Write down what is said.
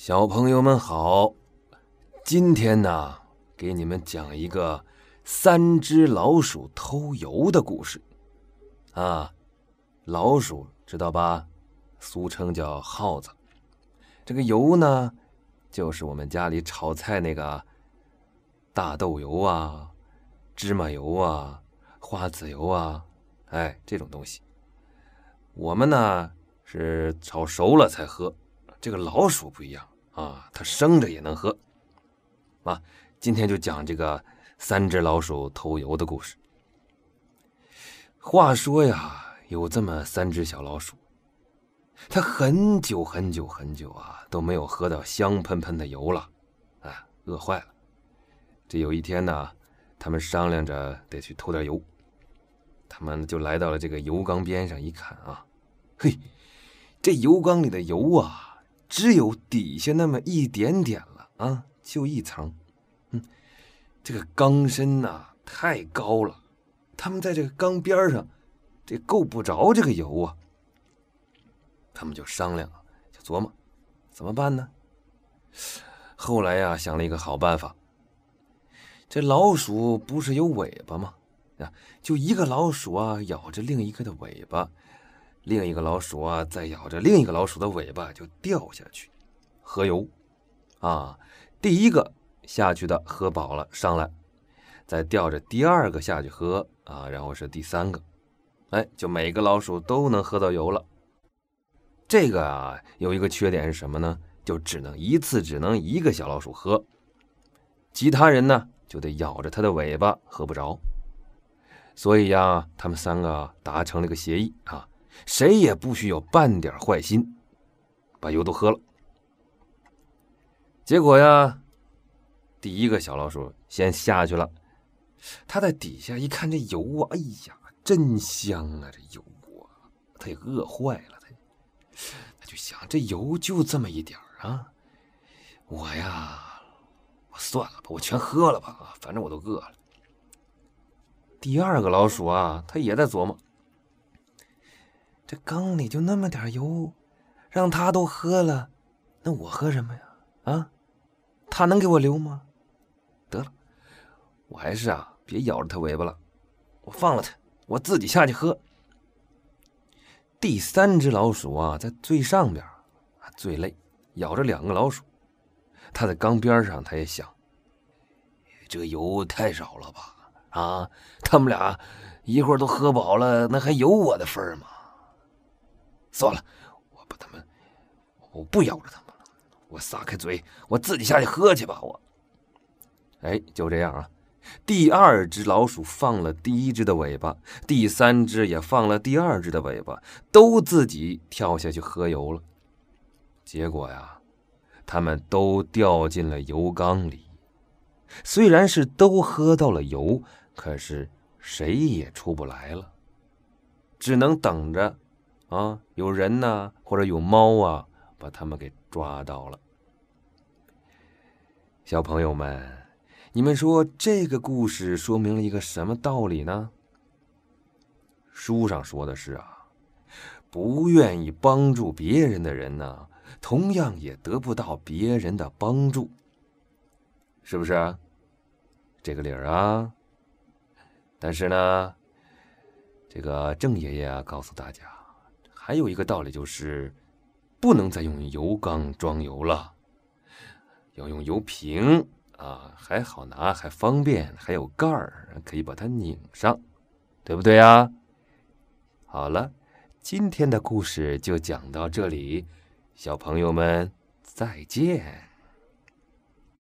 小朋友们好，今天呢，给你们讲一个三只老鼠偷油的故事。啊，老鼠知道吧？俗称叫耗子。这个油呢，就是我们家里炒菜那个大豆油啊、芝麻油啊、花籽油啊，哎，这种东西。我们呢是炒熟了才喝。这个老鼠不一样啊，它生着也能喝。啊，今天就讲这个三只老鼠偷油的故事。话说呀，有这么三只小老鼠，它很久很久很久啊都没有喝到香喷喷的油了，啊，饿坏了。这有一天呢，他们商量着得去偷点油，他们就来到了这个油缸边上，一看啊，嘿，这油缸里的油啊！只有底下那么一点点了啊，就一层。嗯，这个缸身呐太高了，他们在这个缸边上，这够不着这个油啊。他们就商量，就琢磨怎么办呢？后来呀，想了一个好办法。这老鼠不是有尾巴吗？啊，就一个老鼠啊，咬着另一个的尾巴。另一个老鼠啊，再咬着另一个老鼠的尾巴就掉下去，喝油，啊，第一个下去的喝饱了上来，再吊着第二个下去喝啊，然后是第三个，哎，就每个老鼠都能喝到油了。这个啊，有一个缺点是什么呢？就只能一次只能一个小老鼠喝，其他人呢就得咬着它的尾巴喝不着。所以呀，他们三个达成了个协议啊。谁也不许有半点坏心，把油都喝了。结果呀，第一个小老鼠先下去了。他在底下一看这油啊，哎呀，真香啊！这油啊，他也饿坏了。他，他就想，这油就这么一点啊，我呀，我算了吧，我全喝了吧，反正我都饿了。第二个老鼠啊，他也在琢磨。这缸里就那么点油，让他都喝了，那我喝什么呀？啊，他能给我留吗？得了，我还是啊，别咬着他尾巴了，我放了他，我自己下去喝。第三只老鼠啊，在最上边，最累，咬着两个老鼠。他在缸边上，他也想，这油太少了吧？啊，他们俩一会儿都喝饱了，那还有我的份吗？算了，我把他们，我不咬着他们了。我撒开嘴，我自己下去喝去吧。我，哎，就这样啊。第二只老鼠放了第一只的尾巴，第三只也放了第二只的尾巴，都自己跳下去喝油了。结果呀，他们都掉进了油缸里。虽然是都喝到了油，可是谁也出不来了，只能等着。啊，有人呢，或者有猫啊，把他们给抓到了。小朋友们，你们说这个故事说明了一个什么道理呢？书上说的是啊，不愿意帮助别人的人呢，同样也得不到别人的帮助，是不是？这个理儿啊。但是呢，这个郑爷爷啊，告诉大家。还有一个道理就是，不能再用油缸装油了，要用油瓶啊，还好拿，还方便，还有盖儿，可以把它拧上，对不对呀？好了，今天的故事就讲到这里，小朋友们再见。